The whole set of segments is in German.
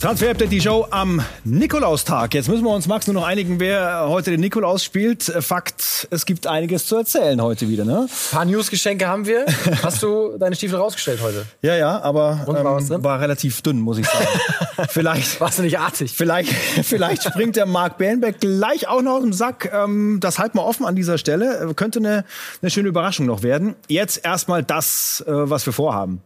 Transfer Update, die Show am Nikolaustag. Jetzt müssen wir uns, Max, nur noch einigen, wer heute den Nikolaus spielt. Fakt, es gibt einiges zu erzählen heute wieder, ne? Ein paar Newsgeschenke haben wir. Hast du deine Stiefel rausgestellt heute? Ja, ja, aber Und, war, ähm, war relativ dünn, muss ich sagen. vielleicht. Warst du nicht artig? Vielleicht, vielleicht springt der Marc Bernbeck gleich auch noch aus dem Sack. Ähm, das halten wir offen an dieser Stelle. Könnte eine, eine schöne Überraschung noch werden. Jetzt erstmal das, äh, was wir vorhaben.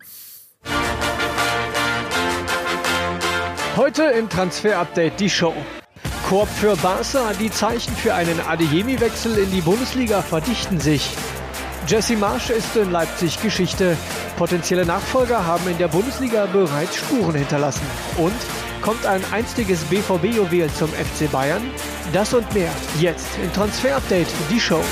Heute im Transfer Update die Show. Korb für Barca, die Zeichen für einen Adeyemi-Wechsel in die Bundesliga verdichten sich. Jesse Marsch ist in Leipzig Geschichte. Potenzielle Nachfolger haben in der Bundesliga bereits Spuren hinterlassen. Und kommt ein einstiges BVB-Juwel zum FC Bayern? Das und mehr jetzt im Transfer Update die Show.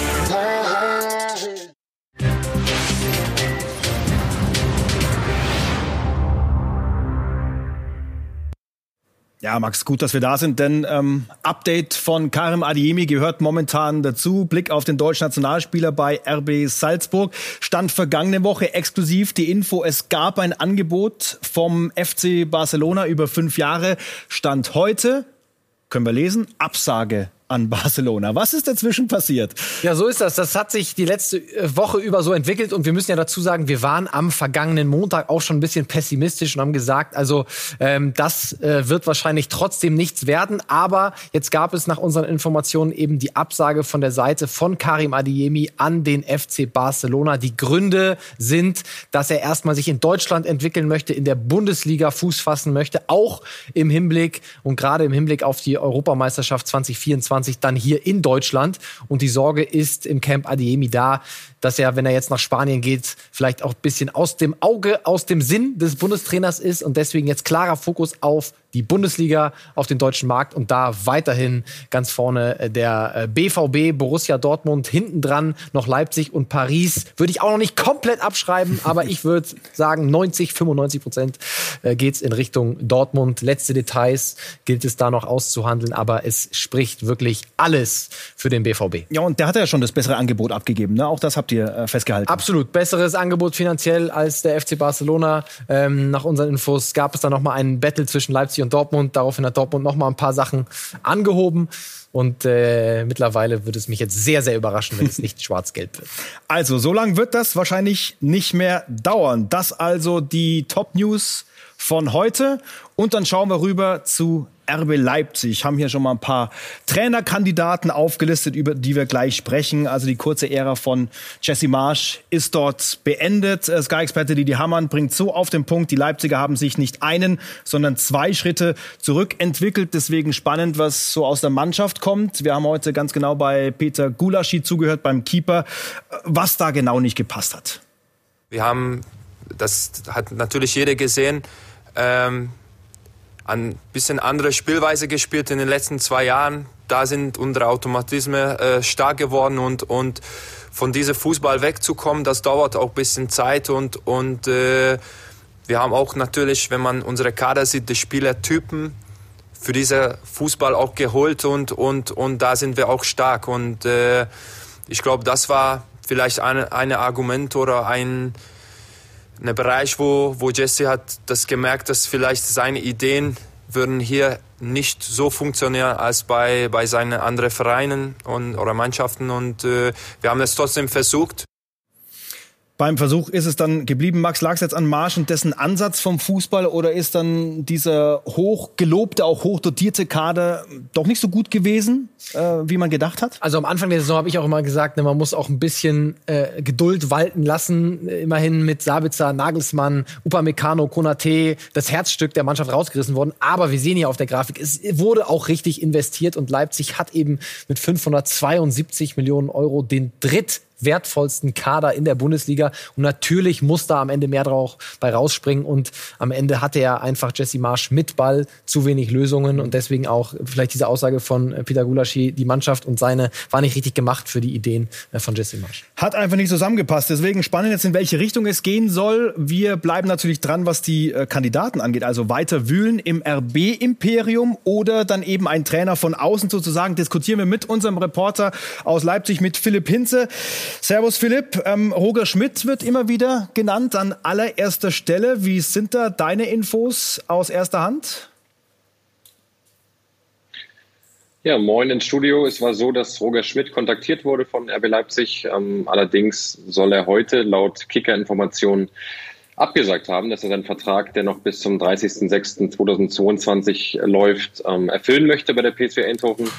Ja, Max, gut, dass wir da sind, denn ähm, Update von Karim Adiemi gehört momentan dazu. Blick auf den deutschen Nationalspieler bei RB Salzburg. Stand vergangene Woche exklusiv die Info, es gab ein Angebot vom FC Barcelona über fünf Jahre. Stand heute, können wir lesen, Absage an Barcelona. Was ist dazwischen passiert? Ja, so ist das. Das hat sich die letzte äh, Woche über so entwickelt und wir müssen ja dazu sagen, wir waren am vergangenen Montag auch schon ein bisschen pessimistisch und haben gesagt, also ähm, das äh, wird wahrscheinlich trotzdem nichts werden. Aber jetzt gab es nach unseren Informationen eben die Absage von der Seite von Karim Adiemi an den FC Barcelona. Die Gründe sind, dass er erstmal sich in Deutschland entwickeln möchte, in der Bundesliga Fuß fassen möchte, auch im Hinblick und gerade im Hinblick auf die Europameisterschaft 2024 2021 dann hier in Deutschland. Und die Sorge ist im Camp Adiemi da, dass er, wenn er jetzt nach Spanien geht, vielleicht auch ein bisschen aus dem Auge, aus dem Sinn des Bundestrainers ist und deswegen jetzt klarer Fokus auf die Bundesliga, auf den deutschen Markt und da weiterhin ganz vorne äh, der BVB, äh, Borussia Dortmund, hinten dran noch Leipzig und Paris. Würde ich auch noch nicht komplett abschreiben, aber ich würde sagen, 90, 95 Prozent äh, geht's in Richtung Dortmund. Letzte Details gilt es da noch auszuhandeln, aber es spricht wirklich alles für den BVB. Ja, und der hat ja schon das bessere Angebot abgegeben, ne? Auch das habt ihr festgehalten. Absolut. Besseres Angebot finanziell als der FC Barcelona. Ähm, nach unseren Infos gab es da nochmal einen Battle zwischen Leipzig und Dortmund. Daraufhin hat Dortmund nochmal ein paar Sachen angehoben. Und äh, mittlerweile würde es mich jetzt sehr, sehr überraschen, wenn es nicht schwarz-gelb wird. Also, so lange wird das wahrscheinlich nicht mehr dauern. Das also die Top-News von heute. Und dann schauen wir rüber zu RB Leipzig. Haben hier schon mal ein paar Trainerkandidaten aufgelistet, über die wir gleich sprechen. Also die kurze Ära von Jesse Marsch ist dort beendet. Äh, Sky-Experte Didi Hamann bringt so auf den Punkt, die Leipziger haben sich nicht einen, sondern zwei Schritte zurückentwickelt. Deswegen spannend, was so aus der Mannschaft kommt. Wir haben heute ganz genau bei Peter Gulaschi zugehört, beim Keeper, was da genau nicht gepasst hat. Wir haben, das hat natürlich jeder gesehen, ähm, ein bisschen andere Spielweise gespielt in den letzten zwei Jahren. Da sind unsere Automatismen äh, stark geworden und, und von diesem Fußball wegzukommen, das dauert auch ein bisschen Zeit und, und äh, wir haben auch natürlich, wenn man unsere Kader sieht, die Spielertypen für diesen Fußball auch geholt und, und, und da sind wir auch stark und äh, ich glaube, das war vielleicht ein, ein Argument oder ein, ein Bereich, wo, wo Jesse hat das gemerkt, dass vielleicht seine Ideen würden hier nicht so funktionieren als bei, bei seinen anderen Vereinen und, oder Mannschaften. Und äh, wir haben es trotzdem versucht. Beim Versuch ist es dann geblieben. Max, lag es jetzt an Marsch und dessen Ansatz vom Fußball oder ist dann dieser hochgelobte, auch hochdotierte Kader doch nicht so gut gewesen, äh, wie man gedacht hat? Also am Anfang der Saison habe ich auch immer gesagt, ne, man muss auch ein bisschen äh, Geduld walten lassen. Immerhin mit Sabitzer, Nagelsmann, Upamecano, Konate, das Herzstück der Mannschaft rausgerissen worden. Aber wir sehen hier auf der Grafik, es wurde auch richtig investiert und Leipzig hat eben mit 572 Millionen Euro den dritt wertvollsten Kader in der Bundesliga. Und natürlich muss da am Ende mehr drauf bei rausspringen. Und am Ende hatte er einfach Jesse Marsch mit Ball zu wenig Lösungen. Und deswegen auch vielleicht diese Aussage von Peter Gulaschi, die Mannschaft und seine war nicht richtig gemacht für die Ideen äh, von Jesse Marsch. Hat einfach nicht zusammengepasst. Deswegen spannend jetzt, in welche Richtung es gehen soll. Wir bleiben natürlich dran, was die äh, Kandidaten angeht. Also weiter wühlen im RB-Imperium oder dann eben ein Trainer von außen sozusagen. Diskutieren wir mit unserem Reporter aus Leipzig, mit Philipp Hinze. Servus Philipp, ähm, Roger Schmidt wird immer wieder genannt an allererster Stelle. Wie sind da deine Infos aus erster Hand? Ja, moin ins Studio. Es war so, dass Roger Schmidt kontaktiert wurde von RB Leipzig. Ähm, allerdings soll er heute laut Kicker-Informationen abgesagt haben, dass er seinen Vertrag, der noch bis zum 30.06.2022 läuft, ähm, erfüllen möchte bei der PSV Eindhoven.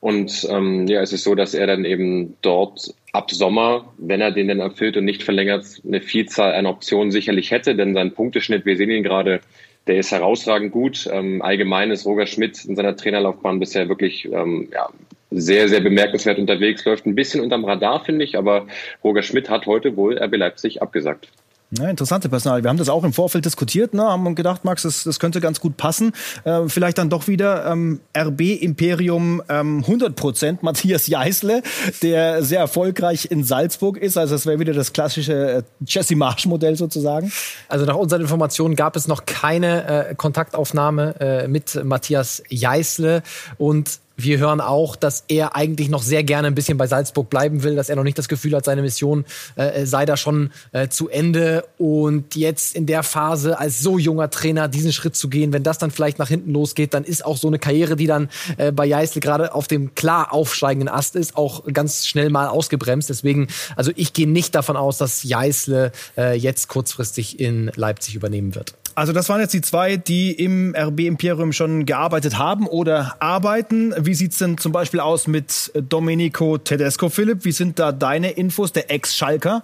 Und ähm, ja, es ist so, dass er dann eben dort ab Sommer, wenn er den dann erfüllt und nicht verlängert, eine Vielzahl an Optionen sicherlich hätte, denn sein Punkteschnitt, wir sehen ihn gerade, der ist herausragend gut. Ähm, allgemein ist Roger Schmidt in seiner Trainerlaufbahn bisher wirklich ähm, ja, sehr, sehr bemerkenswert unterwegs, läuft ein bisschen unterm Radar, finde ich, aber Roger Schmidt hat heute wohl RB Leipzig abgesagt. Ja, interessante Personal. Wir haben das auch im Vorfeld diskutiert, ne? haben gedacht, Max, das, das könnte ganz gut passen. Äh, vielleicht dann doch wieder ähm, RB Imperium ähm, 100 Prozent Matthias Jeißle, der sehr erfolgreich in Salzburg ist. Also das wäre wieder das klassische äh, Jesse Marsch Modell sozusagen. Also nach unseren Informationen gab es noch keine äh, Kontaktaufnahme äh, mit Matthias Jeißle und wir hören auch, dass er eigentlich noch sehr gerne ein bisschen bei Salzburg bleiben will, dass er noch nicht das Gefühl hat, seine Mission äh, sei da schon äh, zu Ende. Und jetzt in der Phase als so junger Trainer diesen Schritt zu gehen, wenn das dann vielleicht nach hinten losgeht, dann ist auch so eine Karriere, die dann äh, bei Jeißle gerade auf dem klar aufsteigenden Ast ist, auch ganz schnell mal ausgebremst. Deswegen, also ich gehe nicht davon aus, dass Jeißle äh, jetzt kurzfristig in Leipzig übernehmen wird. Also das waren jetzt die zwei, die im RB Imperium schon gearbeitet haben oder arbeiten. Wie sieht's denn zum Beispiel aus mit Domenico Tedesco, Philipp? Wie sind da deine Infos, der Ex-Schalker?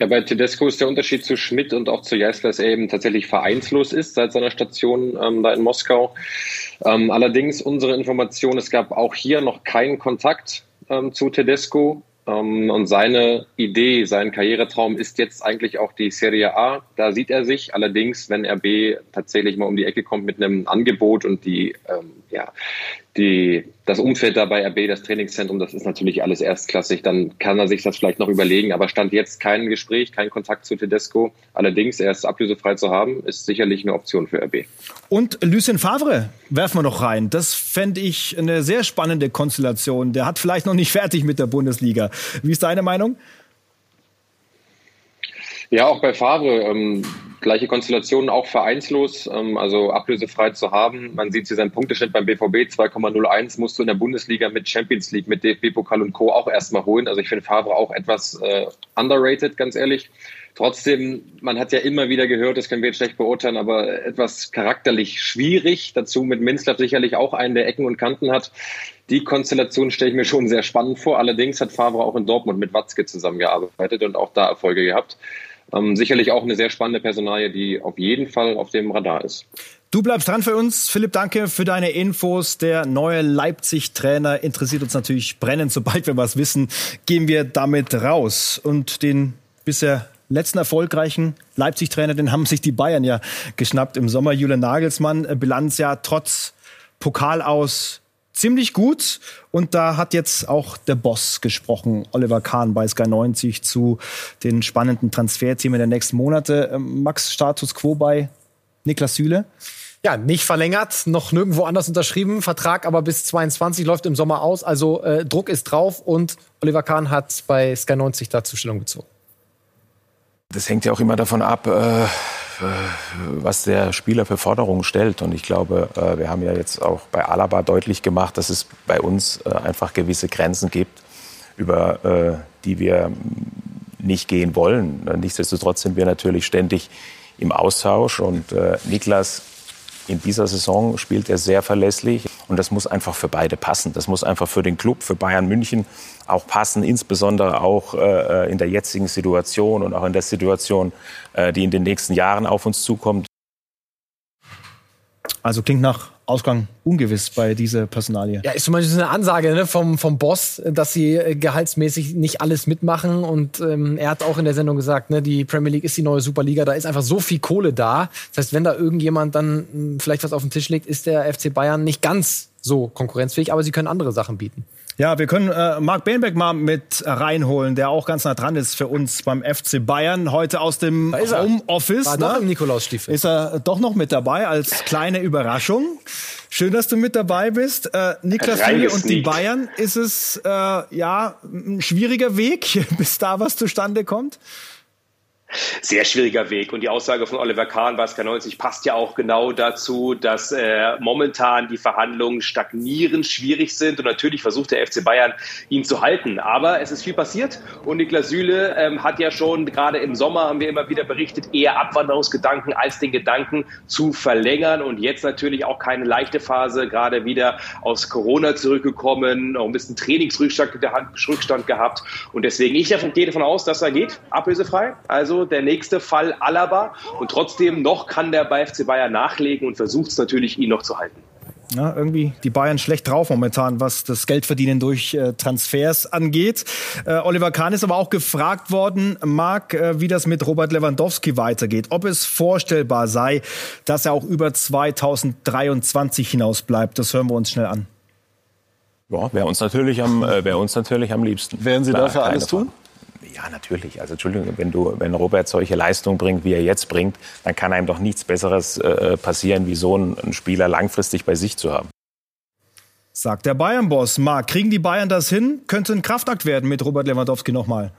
Ja, bei Tedesco ist der Unterschied zu Schmidt und auch zu Jeißler, dass er eben tatsächlich vereinslos ist seit seiner Station ähm, da in Moskau. Ähm, allerdings unsere Information, es gab auch hier noch keinen Kontakt ähm, zu Tedesco. Ähm, und seine Idee, sein Karrieretraum ist jetzt eigentlich auch die Serie A. Da sieht er sich. Allerdings, wenn RB tatsächlich mal um die Ecke kommt mit einem Angebot und die, ähm, ja, die, das Umfeld da bei RB, das Trainingszentrum, das ist natürlich alles erstklassig. Dann kann er sich das vielleicht noch überlegen. Aber stand jetzt kein Gespräch, kein Kontakt zu Tedesco. Allerdings, er ist ablösefrei zu haben, ist sicherlich eine Option für RB. Und Lucien Favre werfen wir noch rein. Das fände ich eine sehr spannende Konstellation. Der hat vielleicht noch nicht fertig mit der Bundesliga. Wie ist deine Meinung? Ja, auch bei Favre. Ähm, gleiche Konstellation, auch vereinslos, ähm, also ablösefrei zu haben. Man sieht hier seinen Punkteschnitt beim BVB 2,01 musst du in der Bundesliga mit Champions League, mit DFB-Pokal und Co. auch erstmal holen. Also ich finde Favre auch etwas äh, underrated, ganz ehrlich. Trotzdem, man hat ja immer wieder gehört, das können wir jetzt schlecht beurteilen, aber etwas charakterlich schwierig. Dazu mit Minzlaff sicherlich auch einen, der Ecken und Kanten hat. Die Konstellation stelle ich mir schon sehr spannend vor. Allerdings hat Favre auch in Dortmund mit Watzke zusammengearbeitet und auch da Erfolge gehabt. Ähm, sicherlich auch eine sehr spannende Personalie, die auf jeden Fall auf dem Radar ist. Du bleibst dran für uns. Philipp, danke für deine Infos. Der neue Leipzig-Trainer interessiert uns natürlich brennend. Sobald wir was wissen, gehen wir damit raus. Und den bisher letzten erfolgreichen Leipzig-Trainer, den haben sich die Bayern ja geschnappt im Sommer. Julian Nagelsmann, äh, Bilanz ja trotz Pokal aus ziemlich gut. Und da hat jetzt auch der Boss gesprochen, Oliver Kahn bei Sky 90 zu den spannenden Transferthemen der nächsten Monate. Ähm, Max, Status quo bei Niklas Süle? Ja, nicht verlängert, noch nirgendwo anders unterschrieben. Vertrag aber bis 22 läuft im Sommer aus. Also äh, Druck ist drauf und Oliver Kahn hat bei Sky 90 dazu Stellung bezogen. Das hängt ja auch immer davon ab, äh, was der Spieler für Forderungen stellt. Und ich glaube, äh, wir haben ja jetzt auch bei Alaba deutlich gemacht, dass es bei uns äh, einfach gewisse Grenzen gibt, über äh, die wir nicht gehen wollen. Nichtsdestotrotz sind wir natürlich ständig im Austausch und Niklas in dieser Saison spielt er sehr verlässlich und das muss einfach für beide passen. Das muss einfach für den Club, für Bayern München auch passen, insbesondere auch äh, in der jetzigen Situation und auch in der Situation, äh, die in den nächsten Jahren auf uns zukommt. Also klingt nach Ausgang ungewiss bei dieser Personalie. Ja, ist zum Beispiel eine Ansage ne, vom, vom Boss, dass sie äh, gehaltsmäßig nicht alles mitmachen. Und ähm, er hat auch in der Sendung gesagt, ne, die Premier League ist die neue Superliga, da ist einfach so viel Kohle da. Das heißt, wenn da irgendjemand dann hm, vielleicht was auf den Tisch legt, ist der FC Bayern nicht ganz so konkurrenzfähig, aber sie können andere Sachen bieten. Ja, wir können äh, Marc Behnbeck mal mit reinholen, der auch ganz nah dran ist für uns beim FC Bayern. Heute aus dem Homeoffice. War ne? doch im Nikolausstiefel. Ist er doch noch mit dabei als kleine Überraschung. Schön, dass du mit dabei bist. Äh, Niklas Süle und die Bayern, ist es äh, ja ein schwieriger Weg, bis da was zustande kommt? Sehr schwieriger Weg. Und die Aussage von Oliver Kahn Sky 90 passt ja auch genau dazu, dass äh, momentan die Verhandlungen stagnierend schwierig sind. Und natürlich versucht der FC Bayern, ihn zu halten. Aber es ist viel passiert. Und Niklas Süle ähm, hat ja schon gerade im Sommer, haben wir immer wieder berichtet, eher Abwanderungsgedanken als den Gedanken zu verlängern. Und jetzt natürlich auch keine leichte Phase, gerade wieder aus Corona zurückgekommen, auch ein bisschen Trainingsrückstand gehabt. Und deswegen, ich gehe davon aus, dass er geht, ablösefrei. Also der nächste Fall Alaba. Und trotzdem noch kann der bei FC Bayern nachlegen und versucht es natürlich, ihn noch zu halten. Ja, irgendwie die Bayern schlecht drauf momentan, was das Geldverdienen durch äh, Transfers angeht. Äh, Oliver Kahn ist aber auch gefragt worden, Marc, äh, wie das mit Robert Lewandowski weitergeht. Ob es vorstellbar sei, dass er auch über 2023 hinaus bleibt. Das hören wir uns schnell an. Ja, wäre uns natürlich am, äh, wäre uns natürlich am liebsten. Werden Sie Klar, dafür alles tun? Ja, natürlich. Also Entschuldigung, wenn du, wenn Robert solche Leistung bringt, wie er jetzt bringt, dann kann einem doch nichts Besseres äh, passieren, wie so einen Spieler langfristig bei sich zu haben. Sagt der Bayern-Boss. Marc, kriegen die Bayern das hin? Könnte ein Kraftakt werden mit Robert Lewandowski nochmal.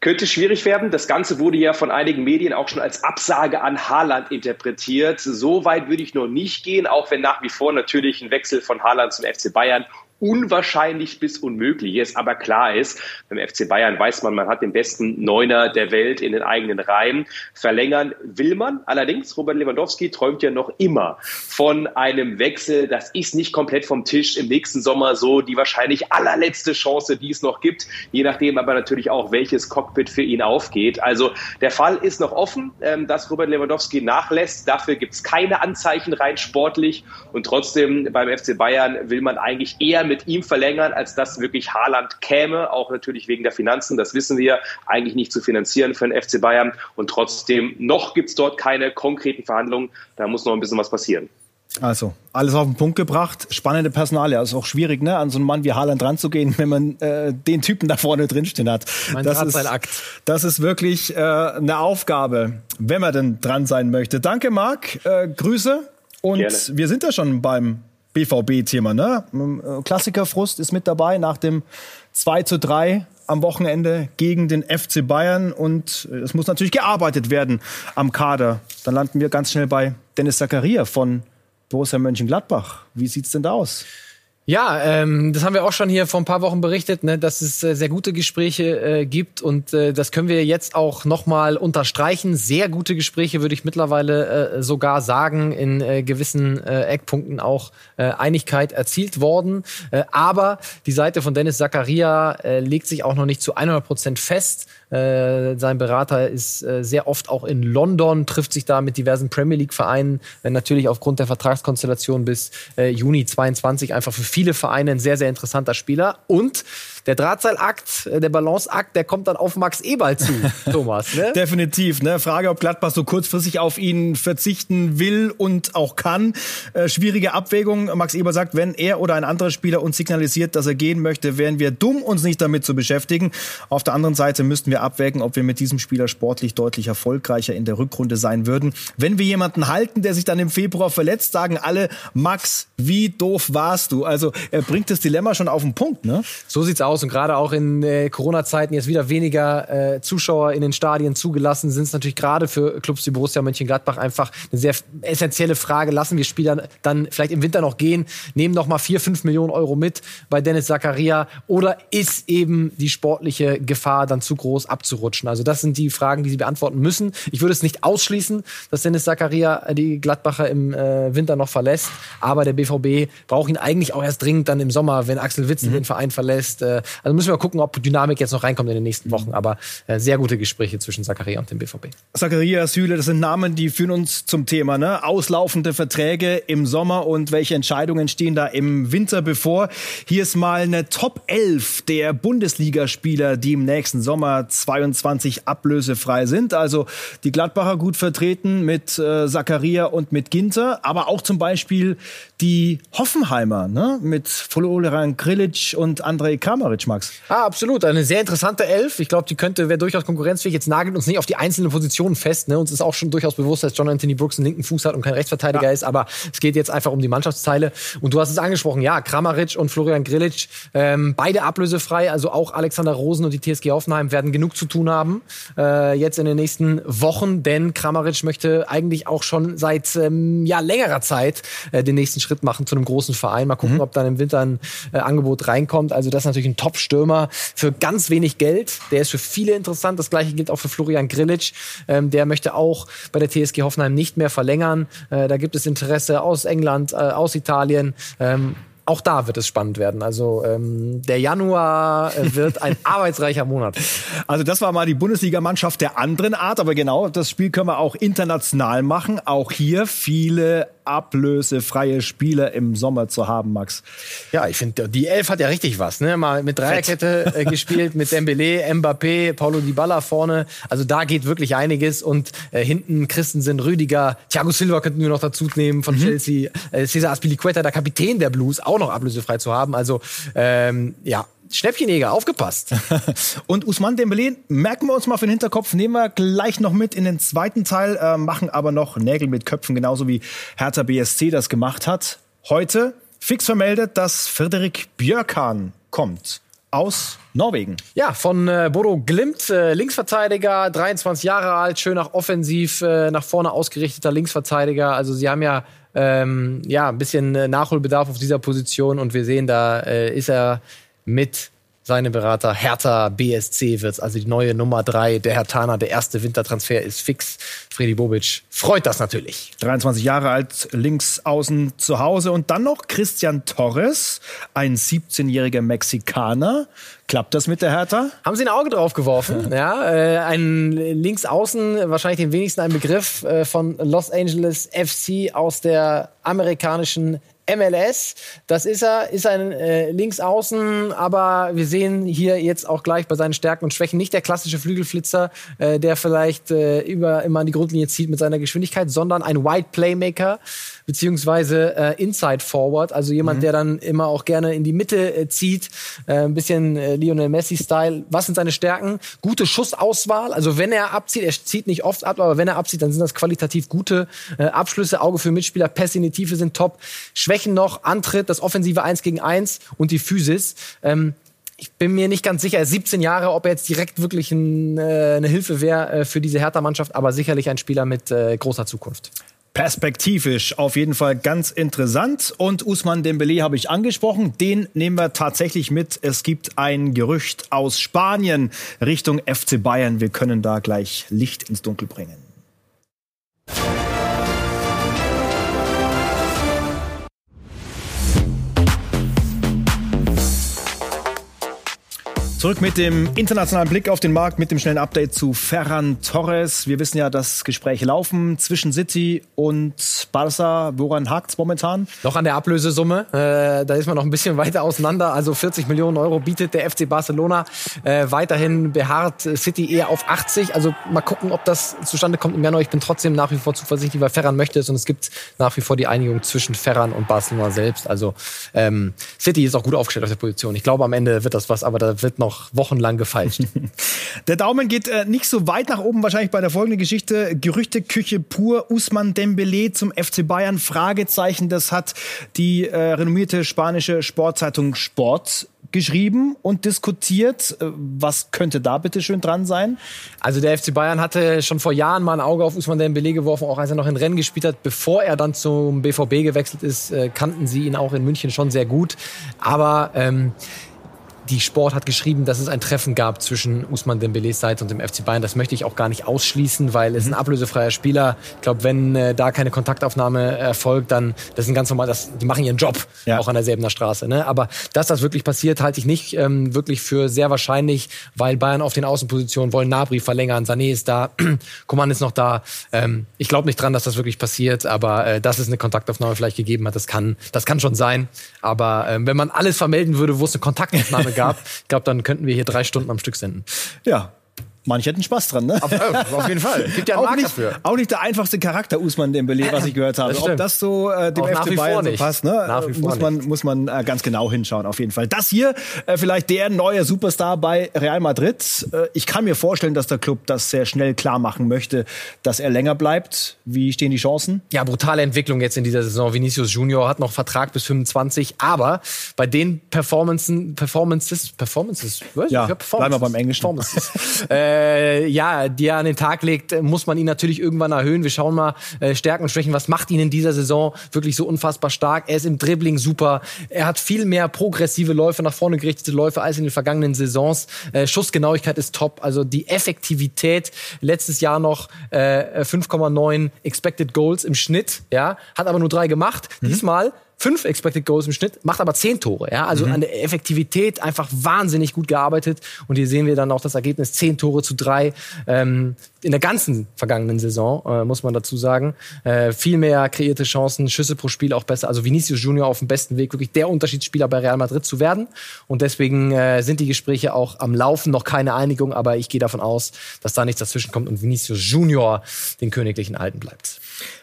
Könnte schwierig werden. Das Ganze wurde ja von einigen Medien auch schon als Absage an Haaland interpretiert. So weit würde ich noch nicht gehen, auch wenn nach wie vor natürlich ein Wechsel von Haaland zum FC Bayern unwahrscheinlich bis unmöglich ist. Aber klar ist, beim FC Bayern weiß man, man hat den besten Neuner der Welt in den eigenen Reihen. Verlängern will man. Allerdings, Robert Lewandowski träumt ja noch immer von einem Wechsel. Das ist nicht komplett vom Tisch. Im nächsten Sommer so die wahrscheinlich allerletzte Chance, die es noch gibt. Je nachdem aber natürlich auch, welches Cockpit für ihn aufgeht. Also der Fall ist noch offen, ähm, dass Robert Lewandowski nachlässt. Dafür gibt es keine Anzeichen rein sportlich. Und trotzdem beim FC Bayern will man eigentlich eher mit ihm verlängern, als dass wirklich Haaland käme, auch natürlich wegen der Finanzen. Das wissen wir, eigentlich nicht zu finanzieren für den FC Bayern. Und trotzdem, noch gibt es dort keine konkreten Verhandlungen. Da muss noch ein bisschen was passieren. Also, alles auf den Punkt gebracht. Spannende Personalie. Ja, ist auch schwierig, ne, an so einen Mann wie Haaland ranzugehen, wenn man äh, den Typen da vorne drinstehen hat. Mein das ist, Akt. das ist wirklich äh, eine Aufgabe, wenn man denn dran sein möchte. Danke, Marc. Äh, Grüße. Und Gerne. wir sind ja schon beim BVB-Thema. Ne? Äh, Klassikerfrust ist mit dabei nach dem 2 zu 3 am Wochenende gegen den FC Bayern und es muss natürlich gearbeitet werden am Kader. Dann landen wir ganz schnell bei Dennis Zakaria von Borussia Mönchengladbach. Wie sieht's denn da aus? Ja, ähm, das haben wir auch schon hier vor ein paar Wochen berichtet, ne, dass es äh, sehr gute Gespräche äh, gibt und äh, das können wir jetzt auch nochmal unterstreichen. Sehr gute Gespräche würde ich mittlerweile äh, sogar sagen, in äh, gewissen äh, Eckpunkten auch äh, Einigkeit erzielt worden. Äh, aber die Seite von Dennis Zakaria äh, legt sich auch noch nicht zu 100 Prozent fest. Äh, sein Berater ist äh, sehr oft auch in London, trifft sich da mit diversen Premier League Vereinen, äh, natürlich aufgrund der Vertragskonstellation bis äh, Juni 22 einfach für viele Vereine ein sehr, sehr interessanter Spieler. Und der Drahtseilakt, äh, der Balanceakt, der kommt dann auf Max Eberl zu, Thomas. Ne? Definitiv. Ne? Frage, ob Gladbach so kurzfristig auf ihn verzichten will und auch kann. Äh, schwierige Abwägung. Max Eberl sagt, wenn er oder ein anderer Spieler uns signalisiert, dass er gehen möchte, wären wir dumm, uns nicht damit zu beschäftigen. Auf der anderen Seite müssten wir abwägen, ob wir mit diesem Spieler sportlich deutlich erfolgreicher in der Rückrunde sein würden. Wenn wir jemanden halten, der sich dann im Februar verletzt, sagen alle, Max, wie doof warst du? Also er bringt das Dilemma schon auf den Punkt. Ne? So sieht's aus aus. Und gerade auch in äh, Corona-Zeiten jetzt wieder weniger äh, Zuschauer in den Stadien zugelassen, sind es natürlich gerade für Clubs wie Borussia Mönchengladbach einfach eine sehr essentielle Frage. Lassen wir Spieler dann vielleicht im Winter noch gehen, nehmen noch mal vier, fünf Millionen Euro mit bei Dennis Zakaria oder ist eben die sportliche Gefahr dann zu groß abzurutschen? Also das sind die Fragen, die sie beantworten müssen. Ich würde es nicht ausschließen, dass Dennis Zakaria die Gladbacher im äh, Winter noch verlässt, aber der BVB braucht ihn eigentlich auch erst dringend dann im Sommer, wenn Axel Witzel mhm. den Verein verlässt. Äh, also müssen wir gucken, ob Dynamik jetzt noch reinkommt in den nächsten Wochen. Aber äh, sehr gute Gespräche zwischen Zakaria und dem BVB. Zakaria, Süle, das sind Namen, die führen uns zum Thema. Ne? Auslaufende Verträge im Sommer und welche Entscheidungen stehen da im Winter bevor. Hier ist mal eine Top 11 der Bundesligaspieler, die im nächsten Sommer 22 ablösefrei sind. Also die Gladbacher gut vertreten mit äh, Zakaria und mit Ginter, aber auch zum Beispiel die Hoffenheimer ne? mit Florian Grilic und Andrei Kammer Kramaric, Max. Ah, absolut. Eine sehr interessante Elf. Ich glaube, die könnte, wäre durchaus konkurrenzfähig. Jetzt nagelt uns nicht auf die einzelnen Positionen fest. Ne? Uns ist auch schon durchaus bewusst, dass John Anthony Brooks einen linken Fuß hat und kein Rechtsverteidiger ja. ist. Aber es geht jetzt einfach um die Mannschaftsteile. Und du hast es angesprochen, ja, Kramaric und Florian Grilic, ähm, beide ablösefrei. Also auch Alexander Rosen und die TSG Hoffenheim werden genug zu tun haben äh, jetzt in den nächsten Wochen. Denn Kramaric möchte eigentlich auch schon seit ähm, ja, längerer Zeit äh, den nächsten Schritt machen zu einem großen Verein. Mal gucken, mhm. ob dann im Winter ein äh, Angebot reinkommt. Also das ist natürlich ein Top-Stürmer für ganz wenig Geld. Der ist für viele interessant. Das gleiche gilt auch für Florian Grilic. Ähm, der möchte auch bei der TSG Hoffenheim nicht mehr verlängern. Äh, da gibt es Interesse aus England, äh, aus Italien. Ähm, auch da wird es spannend werden. Also ähm, der Januar äh, wird ein arbeitsreicher Monat. Also das war mal die Bundesligamannschaft der anderen Art, aber genau das Spiel können wir auch international machen. Auch hier viele ablösefreie Spieler im Sommer zu haben, Max. Ja, ich finde, die Elf hat ja richtig was. Ne? Mal mit Dreierkette äh, gespielt, mit Dembele, Mbappé, Paulo Dybala vorne. Also da geht wirklich einiges. Und äh, hinten Christensen, Rüdiger, Thiago Silva könnten wir noch dazu nehmen von mhm. Chelsea. Äh, Cesar Aspilicueta, der Kapitän der Blues, auch noch ablösefrei zu haben. Also ähm, ja, Schnäppchenjäger, aufgepasst. und Usman Dembele merken wir uns mal für den Hinterkopf, nehmen wir gleich noch mit in den zweiten Teil, äh, machen aber noch Nägel mit Köpfen, genauso wie Hertha BSC das gemacht hat. Heute fix vermeldet, dass Frederik Björkan kommt aus Norwegen. Ja, von äh, Bodo Glimt, äh, Linksverteidiger, 23 Jahre alt, schön nach offensiv, äh, nach vorne ausgerichteter Linksverteidiger. Also sie haben ja ähm, ja ein bisschen äh, Nachholbedarf auf dieser Position und wir sehen, da äh, ist er mit seinem Berater Hertha BSC wird's, also die neue Nummer drei der Hertana. Der erste Wintertransfer ist fix. Freddy Bobic freut das natürlich. 23 Jahre alt, links außen zu Hause und dann noch Christian Torres, ein 17-jähriger Mexikaner. Klappt das mit der Hertha? Haben Sie ein Auge drauf geworfen? ja, äh, ein Linksaußen, wahrscheinlich den wenigsten ein Begriff äh, von Los Angeles FC aus der amerikanischen MLS. Das ist er, ist ein äh, Linksaußen, aber wir sehen hier jetzt auch gleich bei seinen Stärken und Schwächen nicht der klassische Flügelflitzer, äh, der vielleicht äh, über immer an die Grundlinie zieht mit seiner Geschwindigkeit, sondern ein Wide Playmaker beziehungsweise äh, Inside Forward, also jemand, mhm. der dann immer auch gerne in die Mitte äh, zieht, äh, ein bisschen äh, Lionel Messi-Style. Was sind seine Stärken? Gute Schussauswahl, also wenn er abzieht, er zieht nicht oft ab, aber wenn er abzieht, dann sind das qualitativ gute äh, Abschlüsse, Auge für Mitspieler, Pässe in die Tiefe sind top. Schwächen noch, Antritt, das offensive 1 gegen 1 und die Physis. Ähm, ich bin mir nicht ganz sicher, er ist 17 Jahre, ob er jetzt direkt wirklich ein, äh, eine Hilfe wäre äh, für diese Hertha-Mannschaft, aber sicherlich ein Spieler mit äh, großer Zukunft. Perspektivisch auf jeden Fall ganz interessant. Und Usman Dembele habe ich angesprochen. Den nehmen wir tatsächlich mit. Es gibt ein Gerücht aus Spanien Richtung FC Bayern. Wir können da gleich Licht ins Dunkel bringen. Zurück mit dem internationalen Blick auf den Markt, mit dem schnellen Update zu Ferran Torres. Wir wissen ja, dass Gespräche laufen zwischen City und Barca. Woran hakt's momentan? Noch an der Ablösesumme. Äh, da ist man noch ein bisschen weiter auseinander. Also 40 Millionen Euro bietet der FC Barcelona. Äh, weiterhin beharrt City eher auf 80. Also mal gucken, ob das zustande kommt im Januar. Ich bin trotzdem nach wie vor zuversichtlich, weil Ferran möchte es und es gibt nach wie vor die Einigung zwischen Ferran und Barcelona selbst. Also ähm, City ist auch gut aufgestellt auf der Position. Ich glaube, am Ende wird das was, aber da wird noch noch wochenlang gefeilscht. Der Daumen geht äh, nicht so weit nach oben, wahrscheinlich bei der folgenden Geschichte. Gerüchteküche pur. Usman Dembele zum FC Bayern? Fragezeichen. Das hat die äh, renommierte spanische Sportzeitung Sport geschrieben und diskutiert. Äh, was könnte da bitte schön dran sein? Also der FC Bayern hatte schon vor Jahren mal ein Auge auf Usman Dembele geworfen, auch als er noch in Rennen gespielt hat. Bevor er dann zum BVB gewechselt ist, äh, kannten sie ihn auch in München schon sehr gut. Aber ähm, die Sport hat geschrieben, dass es ein Treffen gab zwischen Usman Dembele's Seite und dem FC Bayern. Das möchte ich auch gar nicht ausschließen, weil es ein mhm. ablösefreier Spieler. Ich glaube, wenn äh, da keine Kontaktaufnahme erfolgt, dann das ist ein ganz normal, das, die machen ihren Job ja. auch an derselben Straße. Ne? Aber dass das wirklich passiert, halte ich nicht ähm, wirklich für sehr wahrscheinlich, weil Bayern auf den Außenpositionen wollen Nabri verlängern, Sané ist da, Coman ist noch da. Ähm, ich glaube nicht dran, dass das wirklich passiert, aber äh, dass es eine Kontaktaufnahme vielleicht gegeben hat, das kann, das kann schon sein. Aber äh, wenn man alles vermelden würde, wo es eine Kontaktaufnahme gab. Ich glaube, dann könnten wir hier drei Stunden am Stück senden. Ja, Manche hätten Spaß dran, ne? Auf, auf jeden Fall. Gibt ja einen auch Markt nicht, dafür. Auch nicht der einfachste Charakter Usman Dembele, was ich gehört habe. Das Ob das so äh, dem Auch FC Bayern so passt, ne? Vor muss man muss man äh, ganz genau hinschauen auf jeden Fall. Das hier äh, vielleicht der neue Superstar bei Real Madrid. Äh, ich kann mir vorstellen, dass der Club das sehr schnell klar machen möchte, dass er länger bleibt. Wie stehen die Chancen? Ja, brutale Entwicklung jetzt in dieser Saison. Vinicius Junior hat noch Vertrag bis 25, aber bei den Performancen, Performances, Performances, was? Ja, Ich hab bleiben wir beim Englischen. Performances. äh, ja, die er an den Tag legt, äh, muss man ihn natürlich irgendwann erhöhen. Wir schauen mal äh, Stärken und Schwächen. Was macht ihn in dieser Saison wirklich so unfassbar stark? Er ist im Dribbling super. Er hat viel mehr progressive Läufe, nach vorne gerichtete Läufe als in den vergangenen Saisons. Äh, Schussgenauigkeit ist top. Also die Effektivität letztes Jahr noch äh, 5,9 Expected Goals im Schnitt. Ja, hat aber nur drei gemacht. Diesmal fünf Expected Goals im Schnitt, macht aber zehn Tore. Ja? Also an der Effektivität einfach wahnsinnig gut gearbeitet. Und hier sehen wir dann auch das Ergebnis zehn Tore zu drei ähm, in der ganzen vergangenen Saison, äh, muss man dazu sagen. Äh, viel mehr kreierte Chancen, Schüsse pro Spiel auch besser. Also Vinicius Junior auf dem besten Weg, wirklich der Unterschiedsspieler bei Real Madrid zu werden. Und deswegen äh, sind die Gespräche auch am Laufen, noch keine Einigung, aber ich gehe davon aus, dass da nichts dazwischen kommt und Vinicius Junior den Königlichen Alten bleibt.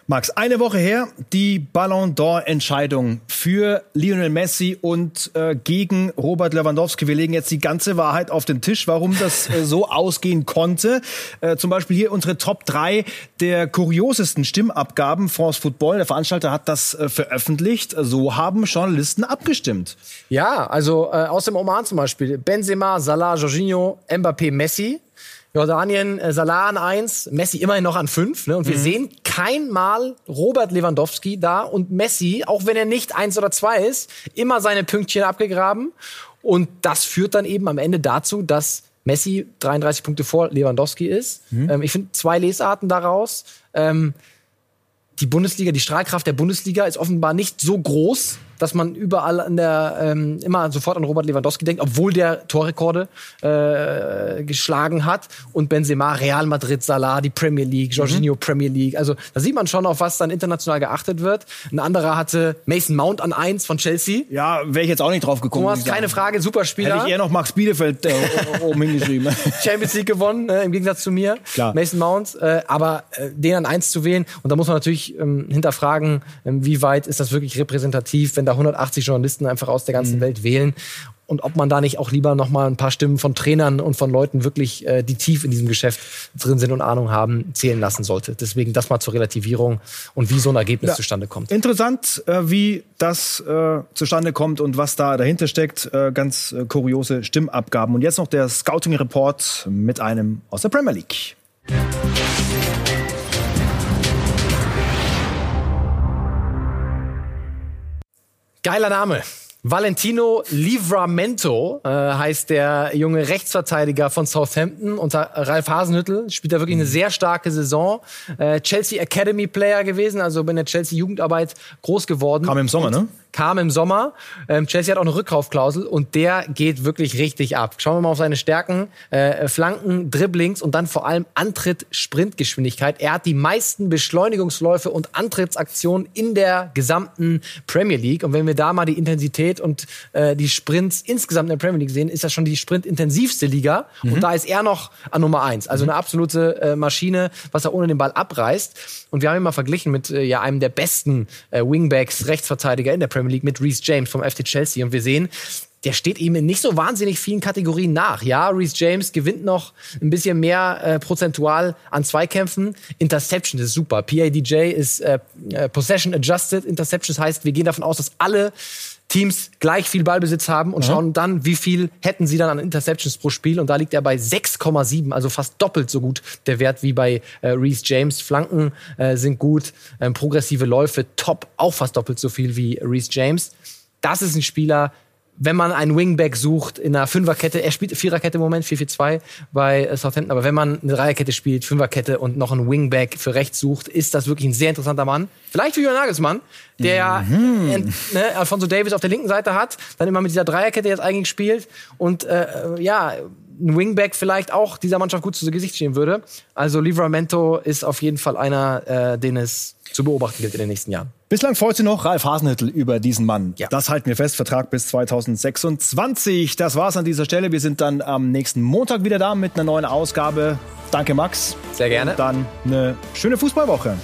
Max, eine Woche her die Ballon d'Or-Entscheidung für Lionel Messi und äh, gegen Robert Lewandowski. Wir legen jetzt die ganze Wahrheit auf den Tisch, warum das äh, so ausgehen konnte. Äh, zum Beispiel hier unsere Top 3 der kuriosesten Stimmabgaben. France Football, der Veranstalter, hat das äh, veröffentlicht. So haben Journalisten abgestimmt. Ja, also äh, aus dem Oman zum Beispiel Benzema, Salah, Jorginho, Mbappé, Messi. Jordanien, äh, Salah an eins, Messi immerhin noch an fünf. Ne? Und wir sehen kein Mal Robert Lewandowski da und Messi, auch wenn er nicht eins oder zwei ist, immer seine Pünktchen abgegraben. Und das führt dann eben am Ende dazu, dass Messi 33 Punkte vor Lewandowski ist. Ähm, ich finde zwei Lesarten daraus. Ähm, die Bundesliga, die Strahlkraft der Bundesliga ist offenbar nicht so groß, dass man überall an der ähm, immer sofort an Robert Lewandowski denkt, obwohl der Torrekorde äh, geschlagen hat und Benzema, Real Madrid, Salah, die Premier League, Jorginho Premier League. Also da sieht man schon, auf was dann international geachtet wird. Ein anderer hatte Mason Mount an eins von Chelsea. Ja, wäre ich jetzt auch nicht drauf gekommen. Muss ich keine. Frage, super Hätte Spieler. ich eher noch Max Bielefeld äh, oben hingeschrieben. Champions League gewonnen, äh, im Gegensatz zu mir. Klar. Mason Mount. Äh, aber äh, den an eins zu wählen, und da muss man natürlich ähm, hinterfragen, ähm, wie weit ist das wirklich repräsentativ, wenn da 180 Journalisten einfach aus der ganzen Welt wählen. Und ob man da nicht auch lieber noch mal ein paar Stimmen von Trainern und von Leuten wirklich, äh, die tief in diesem Geschäft drin sind und Ahnung haben, zählen lassen sollte. Deswegen das mal zur Relativierung und wie so ein Ergebnis Ja. zustande kommt. Interessant, äh, wie das äh, zustande kommt und was da dahinter steckt. Äh, ganz äh, kuriose Stimmabgaben. Und jetzt noch der Scouting-Report mit einem aus der Premier League. Geiler Name. Valentino Livramento äh, heißt der junge Rechtsverteidiger von Southampton unter Ralf Hasenhüttl. Spielt da wirklich eine sehr starke Saison. Äh, Chelsea Academy Player gewesen, also in der Chelsea Jugendarbeit groß geworden. Kam im Sommer, ne? Kam im Sommer. Ähm, Chelsea hat auch eine Rückkaufklausel und der geht wirklich richtig ab. Schauen wir mal auf seine Stärken. Äh, Flanken, Dribblings und dann vor allem Antritt, Sprintgeschwindigkeit. Er hat die meisten Beschleunigungsläufe und Antrittsaktionen in der gesamten Premier League. Und wenn wir da mal die Intensität und äh, die Sprints insgesamt in der Premier League sehen, ist das schon die sprintintensivste Liga. Und da ist er noch an Nummer eins. Also eine absolute äh, Maschine, was er ohne den Ball abreißt. Und wir haben ihn mal verglichen mit äh, ja, einem der besten äh, Wingbacks, Rechtsverteidiger in der Premier League, mit Reece James vom FC Chelsea. Und wir sehen, der steht ihm in nicht so wahnsinnig vielen Kategorien nach. Ja, Reece James gewinnt noch ein bisschen mehr äh, prozentual an Zweikämpfen. Interception ist super. PADJ ist äh, äh, Possession Adjusted. Interceptions heißt, wir gehen davon aus, dass alle Teams gleich viel Ballbesitz haben und schauen dann, wie viel hätten sie dann an Interceptions pro Spiel. Und da liegt er bei 6,7, also fast doppelt so gut der Wert wie bei äh, Reece James. Flanken äh, sind gut, ähm, progressive Läufe top, auch fast doppelt so viel wie Reece James. Das ist ein Spieler, wenn man einen Wingback sucht in einer Fünferkette, er spielt Viererkette im Moment, 4-4-2 bei äh, Southampton, aber wenn man eine Dreierkette spielt, Fünferkette und noch einen Wingback für rechts sucht, ist das wirklich ein sehr interessanter Mann. Vielleicht wie Julian Nagelsmann, der ent- ne, Alfonso Davis auf der linken Seite hat, dann immer mit dieser Dreierkette jetzt eigentlich spielt und äh, ja, ein Wingback vielleicht auch dieser Mannschaft gut zu Gesicht stehen würde. Also Livramento ist auf jeden Fall einer, äh, den es zu beobachten gilt in den nächsten Jahren. Bislang freut sich noch Ralf Hasenhüttl über diesen Mann. Ja. Das halten wir fest, Vertrag bis 2026. Das war's an dieser Stelle. Wir sind dann am nächsten Montag wieder da mit einer neuen Ausgabe. Danke, Max. Sehr gerne. Und dann eine schöne Fußballwoche.